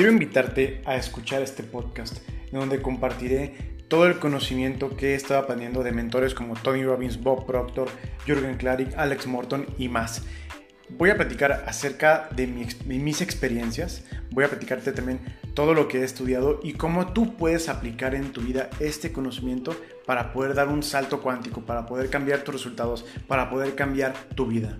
Quiero invitarte a escuchar este podcast, en donde compartiré todo el conocimiento que he estado aprendiendo de mentores como Tony Robbins, Bob Proctor, Jürgen Klarik, Alex Morton y más. Voy a platicar acerca de, mis experiencias, voy a platicarte también todo lo que he estudiado y cómo tú puedes aplicar en tu vida este conocimiento para poder dar un salto cuántico, para poder cambiar tus resultados, para poder cambiar tu vida.